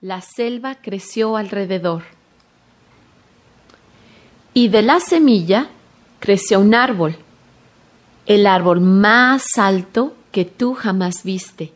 la selva creció alrededor. Y de la semilla creció un árbol, el árbol más alto que tú jamás viste.